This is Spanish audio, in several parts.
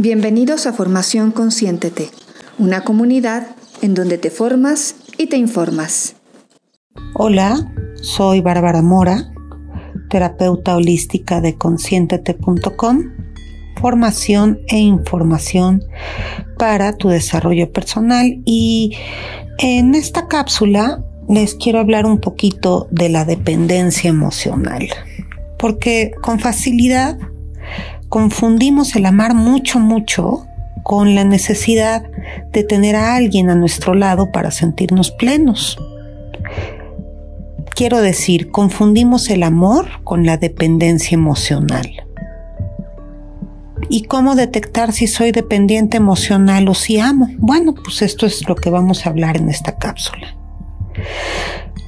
Bienvenidos a Formación Consciéntete, una comunidad en donde te formas y te informas. Hola, soy Bárbara Mora, terapeuta holística de conscientete.com, formación e información para tu desarrollo personal y en esta cápsula les quiero hablar un poquito de la dependencia emocional, porque con facilidad confundimos el amar mucho, mucho con la necesidad de tener a alguien a nuestro lado para sentirnos plenos. Quiero decir, confundimos el amor con la dependencia emocional. ¿Y cómo detectar si soy dependiente emocional o si amo? Bueno, pues esto es lo que vamos a hablar en esta cápsula.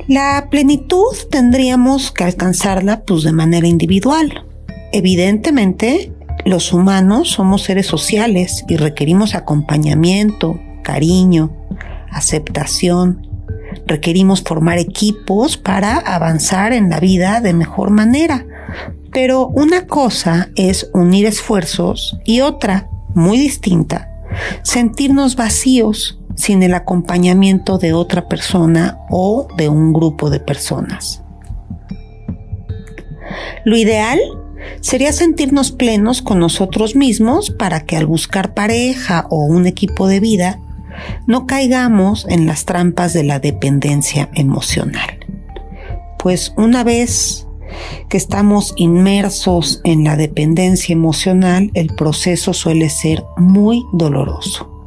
La plenitud tendríamos que alcanzarla pues de manera individual, Evidentemente, los humanos somos seres sociales y requerimos acompañamiento, cariño, aceptación. Requerimos formar equipos para avanzar en la vida de mejor manera. Pero una cosa es unir esfuerzos y otra, muy distinta, sentirnos vacíos sin el acompañamiento de otra persona o de un grupo de personas. Lo ideal sería sentirnos plenos con nosotros mismos para que al buscar pareja o un equipo de vida no caigamos en las trampas de la dependencia emocional. Pues una vez que estamos inmersos en la dependencia emocional, el proceso suele ser muy doloroso.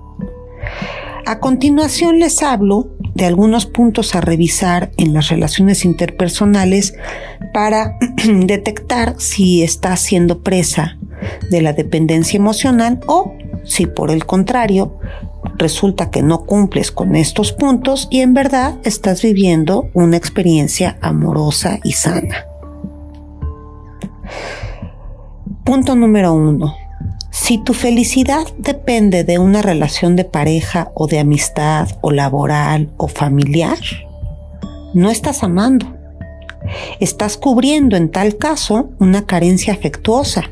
A continuación les hablo de algunos puntos a revisar en las relaciones interpersonales para detectar si estás siendo presa de la dependencia emocional o si por el contrario resulta que no cumples con estos puntos y en verdad estás viviendo una experiencia amorosa y sana. Punto número uno. Si tu felicidad depende de una relación de pareja o de amistad o laboral o familiar, no estás amando. Estás cubriendo en tal caso una carencia afectuosa,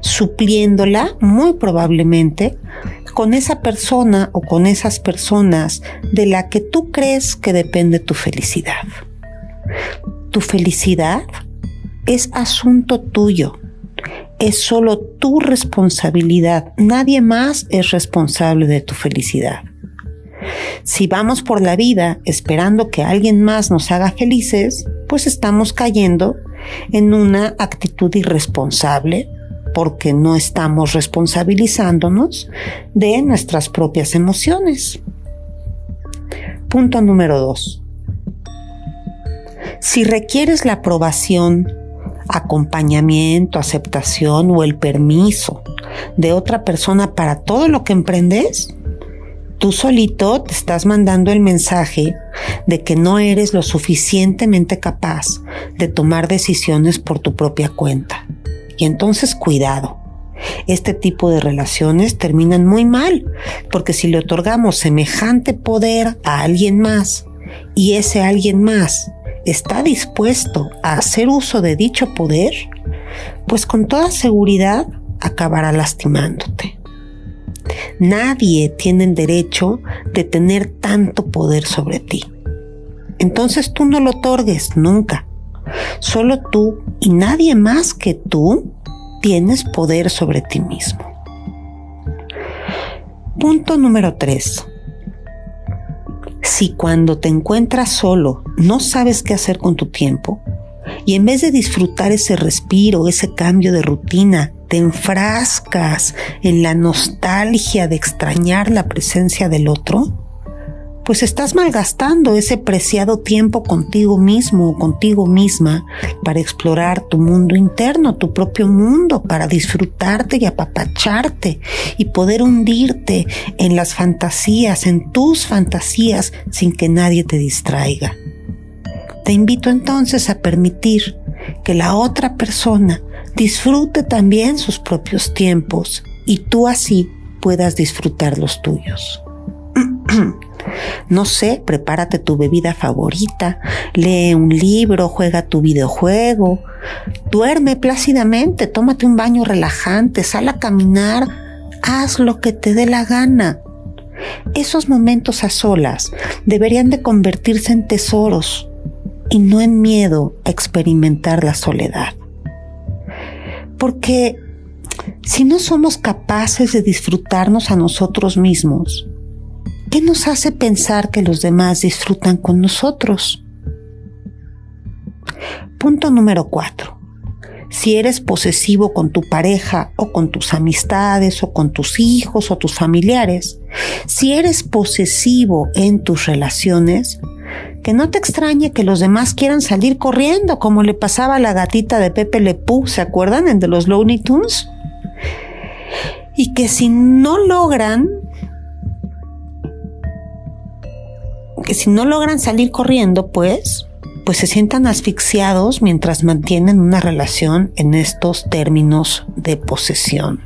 supliéndola muy probablemente con esa persona o con esas personas de la que tú crees que depende tu felicidad. Tu felicidad es asunto tuyo es solo tu responsabilidad. Nadie más es responsable de tu felicidad. Si vamos por la vida esperando que alguien más nos haga felices, pues estamos cayendo en una actitud irresponsable porque no estamos responsabilizándonos de nuestras propias emociones. Punto número dos. Si requieres la aprobación acompañamiento, aceptación o el permiso de otra persona para todo lo que emprendes, tú solito te estás mandando el mensaje de que no eres lo suficientemente capaz de tomar decisiones por tu propia cuenta. Y entonces cuidado. Este tipo de relaciones terminan muy mal, porque si le otorgamos semejante poder a alguien más y ese alguien más está dispuesto a hacer uso de dicho poder, pues con toda seguridad acabará lastimándote. Nadie tiene el derecho de tener tanto poder sobre ti. Entonces tú no lo otorgues nunca. Solo tú y nadie más que tú tienes poder sobre ti mismo. Punto número 3 si cuando te encuentras solo no sabes qué hacer con tu tiempo y en vez de disfrutar ese respiro, ese cambio de rutina, te enfrascas en la nostalgia de extrañar la presencia del otro, pues estás malgastando ese preciado tiempo contigo mismo o contigo misma para explorar tu mundo interno, tu propio mundo, para disfrutarte y apapacharte y poder hundirte en las fantasías, en tus fantasías, sin que nadie te distraiga. Te invito entonces a permitir que la otra persona disfrute también sus propios tiempos y tú así puedas disfrutar los tuyos. No sé, prepárate tu bebida favorita, lee un libro, juega tu videojuego, duerme plácidamente, tómate un baño relajante, sal a caminar haz lo que te dé la gana. Esos momentos a solas deberían de convertirse en tesoros y no en miedo a experimentar la soledad. Porque si no somos capaces de disfrutarnos a nosotros mismos, ¿qué nos hace pensar que los demás disfrutan con nosotros? Punto número cuatro. Si eres posesivo con tu pareja o con tus amistades o con tus hijos o tus familiares, si eres posesivo en tus relaciones, que no te extrañe que los demás quieran salir corriendo, como le pasaba a la gatita de Pepe Le ¿se acuerdan? En de los Looney Tunes. Y que si no logran, que si no logran salir corriendo, pues, pues se sientan asfixiados mientras mantienen una relación en estos términos de posesión.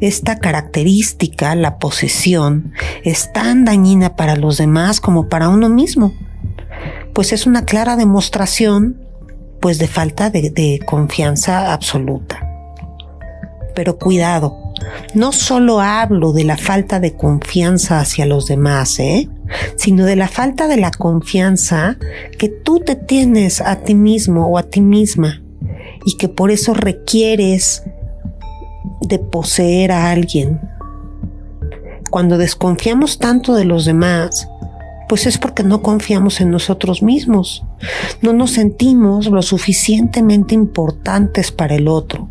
Esta característica, la posesión, es tan dañina para los demás como para uno mismo, pues es una clara demostración pues de falta de, de confianza absoluta. Pero cuidado, no solo hablo de la falta de confianza hacia los demás, ¿eh? Sino de la falta de la confianza que tú te tienes a ti mismo o a ti misma y que por eso requieres de poseer a alguien. Cuando desconfiamos tanto de los demás, pues es porque no confiamos en nosotros mismos. No nos sentimos lo suficientemente importantes para el otro.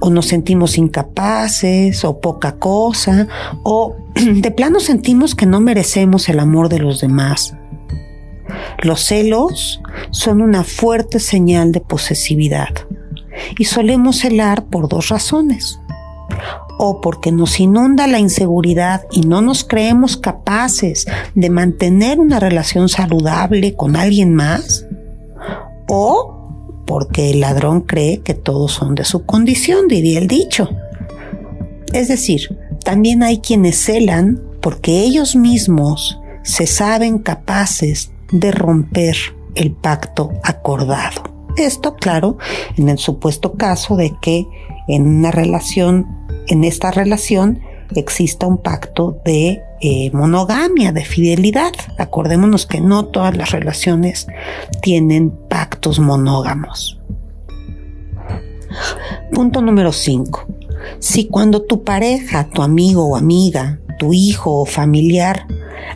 O nos sentimos incapaces o poca cosa. O de plano sentimos que no merecemos el amor de los demás. Los celos son una fuerte señal de posesividad y solemos celar por dos razones o porque nos inunda la inseguridad y no nos creemos capaces de mantener una relación saludable con alguien más, o porque el ladrón cree que todos son de su condición, diría el dicho. Es decir, también hay quienes celan porque ellos mismos se saben capaces de romper el pacto acordado. Esto, claro, en el supuesto caso de que en una relación en esta relación exista un pacto de eh, monogamia, de fidelidad. Acordémonos que no todas las relaciones tienen pactos monógamos. Punto número 5. Si cuando tu pareja, tu amigo o amiga, tu hijo o familiar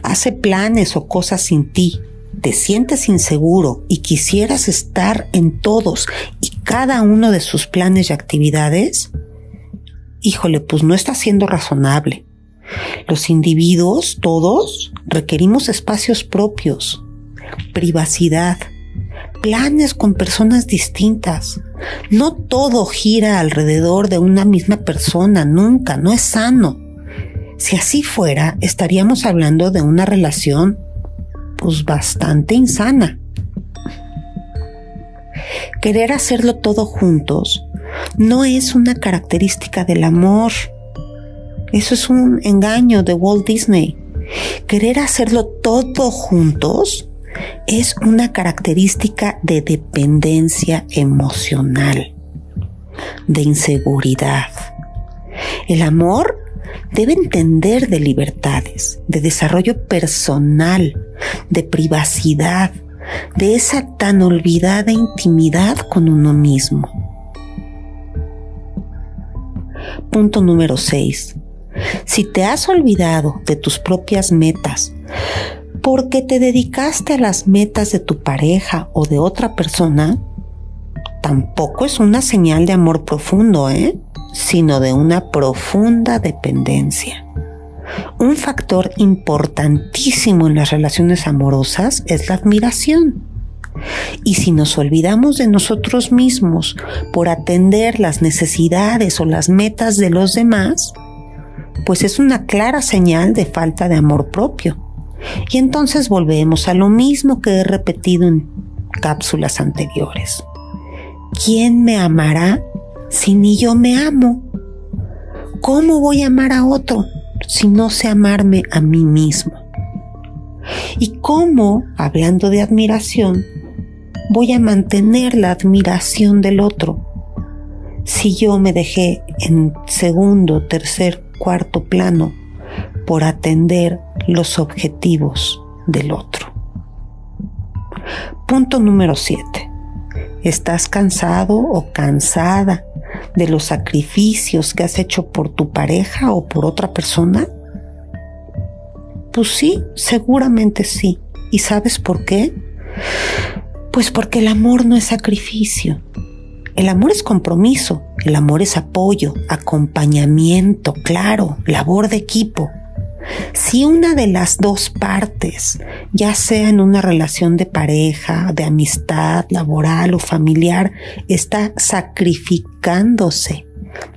hace planes o cosas sin ti, te sientes inseguro y quisieras estar en todos y cada uno de sus planes y actividades, híjole, pues no está siendo razonable. Los individuos, todos, requerimos espacios propios, privacidad, planes con personas distintas. No todo gira alrededor de una misma persona, nunca, no es sano. Si así fuera, estaríamos hablando de una relación pues bastante insana. Querer hacerlo todo juntos no es una característica del amor. Eso es un engaño de Walt Disney. Querer hacerlo todo juntos es una característica de dependencia emocional, de inseguridad. El amor debe entender de libertades, de desarrollo personal, de privacidad, de esa tan olvidada intimidad con uno mismo. Punto número 6. Si te has olvidado de tus propias metas porque te dedicaste a las metas de tu pareja o de otra persona, tampoco es una señal de amor profundo, ¿eh? sino de una profunda dependencia. Un factor importantísimo en las relaciones amorosas es la admiración. Y si nos olvidamos de nosotros mismos por atender las necesidades o las metas de los demás, pues es una clara señal de falta de amor propio. Y entonces volvemos a lo mismo que he repetido en cápsulas anteriores. ¿Quién me amará si ni yo me amo? ¿Cómo voy a amar a otro si no sé amarme a mí mismo? ¿Y cómo, hablando de admiración, voy a mantener la admiración del otro si yo me dejé en segundo, tercer, cuarto plano por atender los objetivos del otro. Punto número 7. ¿Estás cansado o cansada de los sacrificios que has hecho por tu pareja o por otra persona? Pues sí, seguramente sí. ¿Y sabes por qué? Pues porque el amor no es sacrificio. El amor es compromiso, el amor es apoyo, acompañamiento, claro, labor de equipo. Si una de las dos partes, ya sea en una relación de pareja, de amistad, laboral o familiar, está sacrificándose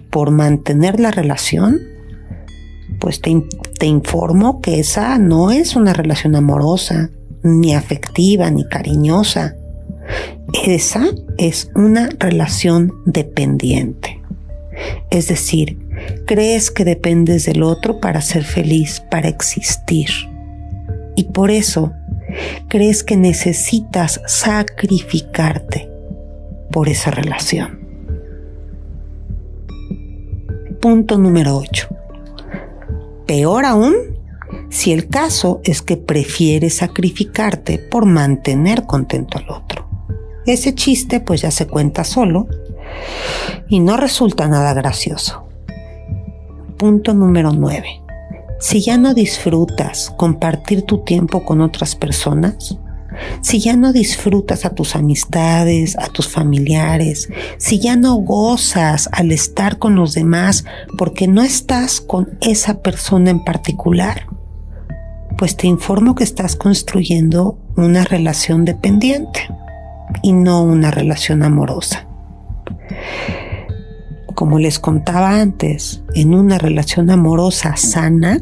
por mantener la relación, pues te, te, informo que esa no es una relación amorosa, ni afectiva, ni cariñosa. Esa es una relación dependiente. Es decir, crees que dependes del otro para ser feliz, para existir. Y por eso crees que necesitas sacrificarte por esa relación. Punto número 8. Peor aún, si el caso es que prefieres sacrificarte por mantener contento al otro. Ese chiste pues ya se cuenta solo y no resulta nada gracioso. Punto número 9. Si ya no disfrutas compartir tu tiempo con otras personas, si ya no disfrutas a tus amistades, a tus familiares, si ya no gozas al estar con los demás porque no estás con esa persona en particular, pues te informo que estás construyendo una relación dependiente y no una relación amorosa. Como les contaba antes, en una relación amorosa sana,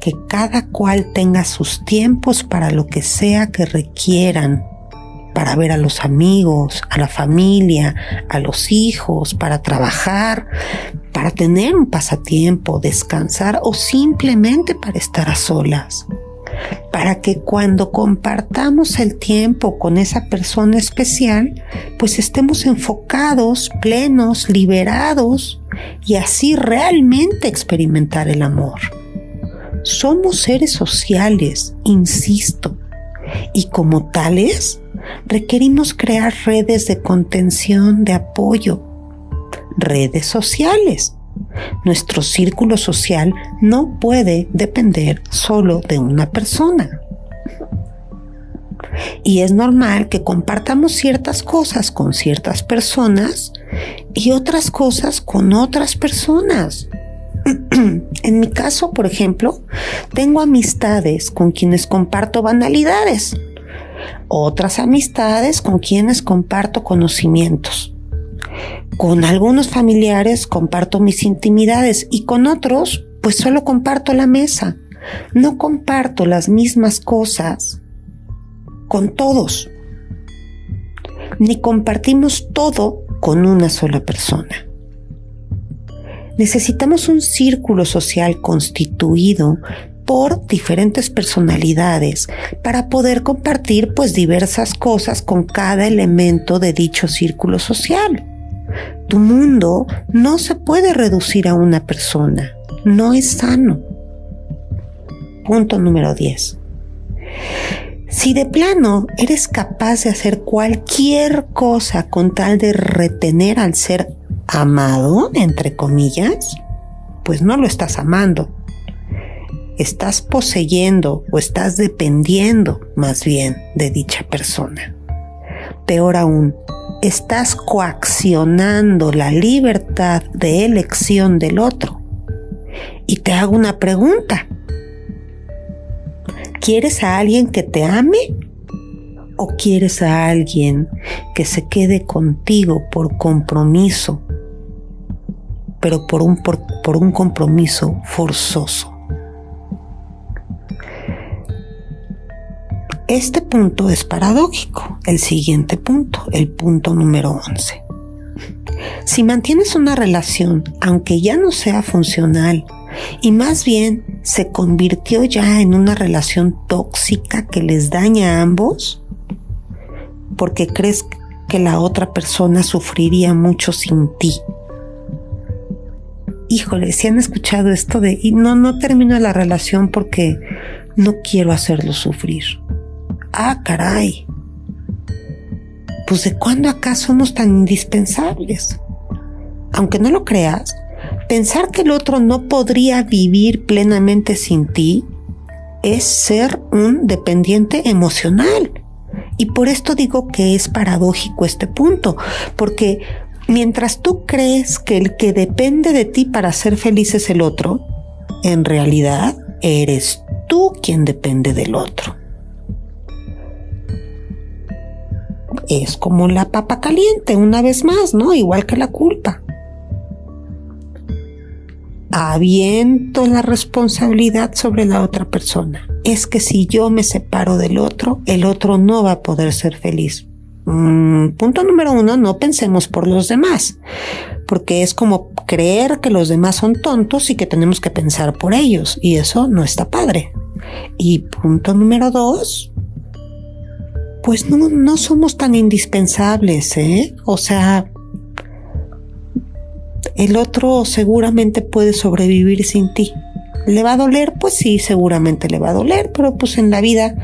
que cada cual tenga sus tiempos para lo que sea que requieran, para ver a los amigos, a la familia, a los hijos, para trabajar, para tener un pasatiempo, descansar o simplemente para estar a solas para que cuando compartamos el tiempo con esa persona especial, pues estemos enfocados, plenos, liberados y así realmente experimentar el amor. Somos seres sociales, insisto, y como tales requerimos crear redes de contención, de apoyo, redes sociales nuestro círculo social no puede depender solo de una persona. Y es normal que compartamos ciertas cosas con ciertas personas y otras cosas con otras personas. en mi caso, por ejemplo, tengo amistades con quienes comparto banalidades, otras amistades con quienes comparto conocimientos. Con algunos familiares comparto mis intimidades y con otros pues solo comparto la mesa. No comparto las mismas cosas con todos. Ni compartimos todo con una sola persona. Necesitamos un círculo social constituido por diferentes personalidades para poder compartir pues diversas cosas con cada elemento de dicho círculo social. Tu mundo no se puede reducir a una persona. No es sano. Punto número 10. Si de plano eres capaz de hacer cualquier cosa con tal de retener al ser amado, entre comillas, pues no lo estás amando. Estás poseyendo o estás dependiendo más bien de dicha persona. Peor aún, estás coaccionando la libertad de elección del otro. Y te hago una pregunta. ¿Quieres a alguien que te ame? ¿O quieres a alguien que se quede contigo por compromiso, pero por un, por, por un compromiso forzoso? Este punto es paradójico. El siguiente punto, el punto número 11. Si mantienes una relación, aunque ya no sea funcional, y más bien se convirtió ya en una relación tóxica que les daña a ambos, porque crees que la otra persona sufriría mucho sin ti. Híjole, si han escuchado esto de, y no, no termino la relación porque no quiero hacerlo sufrir. Ah, caray. Pues de cuándo acá somos tan indispensables. Aunque no lo creas, pensar que el otro no podría vivir plenamente sin ti es ser un dependiente emocional. Y por esto digo que es paradójico este punto, porque mientras tú crees que el que depende de ti para ser feliz es el otro, en realidad eres tú quien depende del otro. Es como la papa caliente, una vez más, ¿no? Igual que la culpa aviento la responsabilidad sobre la otra persona. Es que si yo me separo del otro, el otro no va a poder ser feliz. Mm, punto número uno, no pensemos por los demás, porque es como creer que los demás son tontos y que tenemos que pensar por ellos, y eso no está padre. Y punto número dos, pues no, no somos tan indispensables, ¿eh? O sea, el otro seguramente puede sobrevivir sin ti. ¿Le va a doler? Pues sí, seguramente le va a doler, pero pues en la vida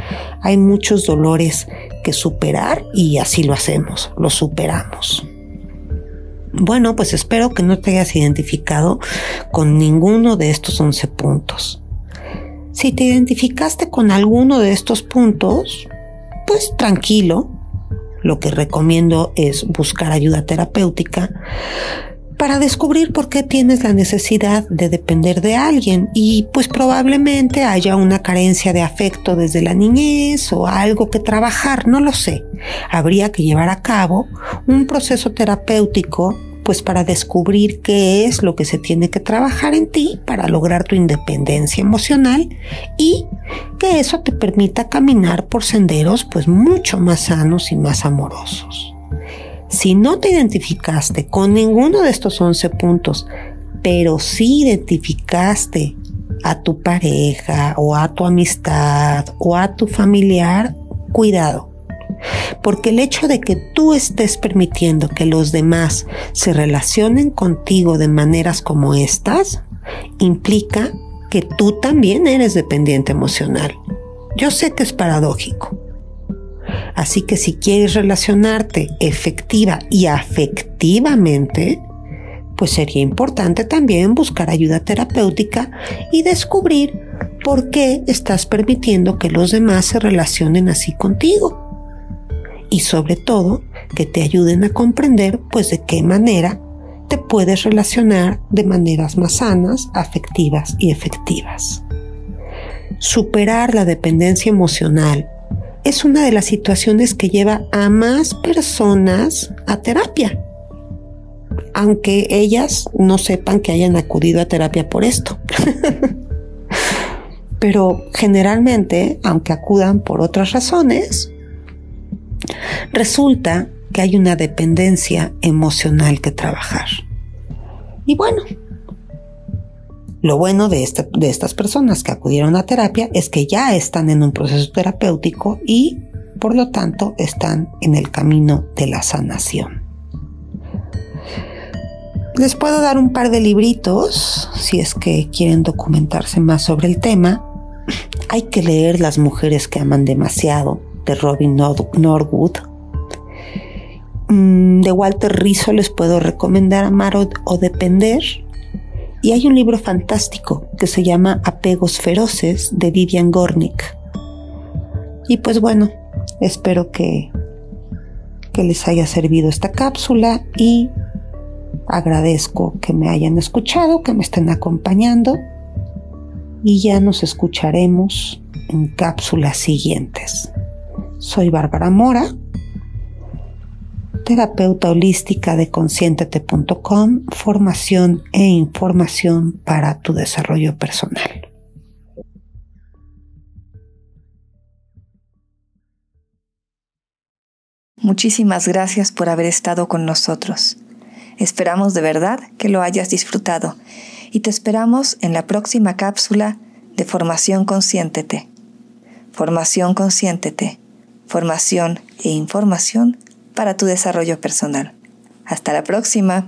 hay muchos dolores que superar y así lo hacemos, lo superamos. Bueno, pues espero que no te hayas identificado con ninguno de estos 11 puntos. Si te identificaste con alguno de estos puntos, pues tranquilo. Lo que recomiendo es buscar ayuda terapéutica para descubrir por qué tienes la necesidad de depender de alguien y pues probablemente haya una carencia de afecto desde la niñez o algo que trabajar, no lo sé. Habría que llevar a cabo un proceso terapéutico pues para descubrir qué es lo que se tiene que trabajar en ti para lograr tu independencia emocional y que eso te permita caminar por senderos pues mucho más sanos y más amorosos. Si no te identificaste con ninguno de estos 11 puntos, pero sí identificaste a tu pareja o a tu amistad o a tu familiar, cuidado. Porque el hecho de que tú estés permitiendo que los demás se relacionen contigo de maneras como estas, implica que tú también eres dependiente emocional. Yo sé que es paradójico, Así que si quieres relacionarte efectiva y afectivamente, pues sería importante también buscar ayuda terapéutica y descubrir por qué estás permitiendo que los demás se relacionen así contigo. Y sobre todo, que te ayuden a comprender pues de qué manera te puedes relacionar de maneras más sanas, afectivas y efectivas. Superar la dependencia emocional es una de las situaciones que lleva a más personas a terapia, aunque ellas no sepan que hayan acudido a terapia por esto. Pero generalmente, aunque acudan por otras razones, resulta que hay una dependencia emocional que trabajar. Y bueno, lo bueno de, de estas personas que acudieron a terapia es que ya están en un proceso terapéutico y por lo tanto están en el camino de la sanación. Les puedo dar un par de libritos si es que quieren documentarse más sobre el tema. Hay que leer Las mujeres que aman demasiado de Robin Norwood. Mm, de Walter Rizzo les puedo recomendar Amar o Depender y hay un libro fantástico que se llama Apegos Feroces de Vivian Gornick. Y pues bueno, espero que, que les haya servido esta cápsula y agradezco que me hayan escuchado, que me estén acompañando y ya nos escucharemos en cápsulas siguientes. Soy Bárbara Mora terapeuta holística de conscientete.com, formación e información para tu desarrollo personal. Muchísimas gracias por haber estado con nosotros. Esperamos de verdad que lo hayas disfrutado y te esperamos en la próxima cápsula de Formación Consciéntete. Formación Consciéntete. Formación e información para tu desarrollo personal. Hasta la próxima.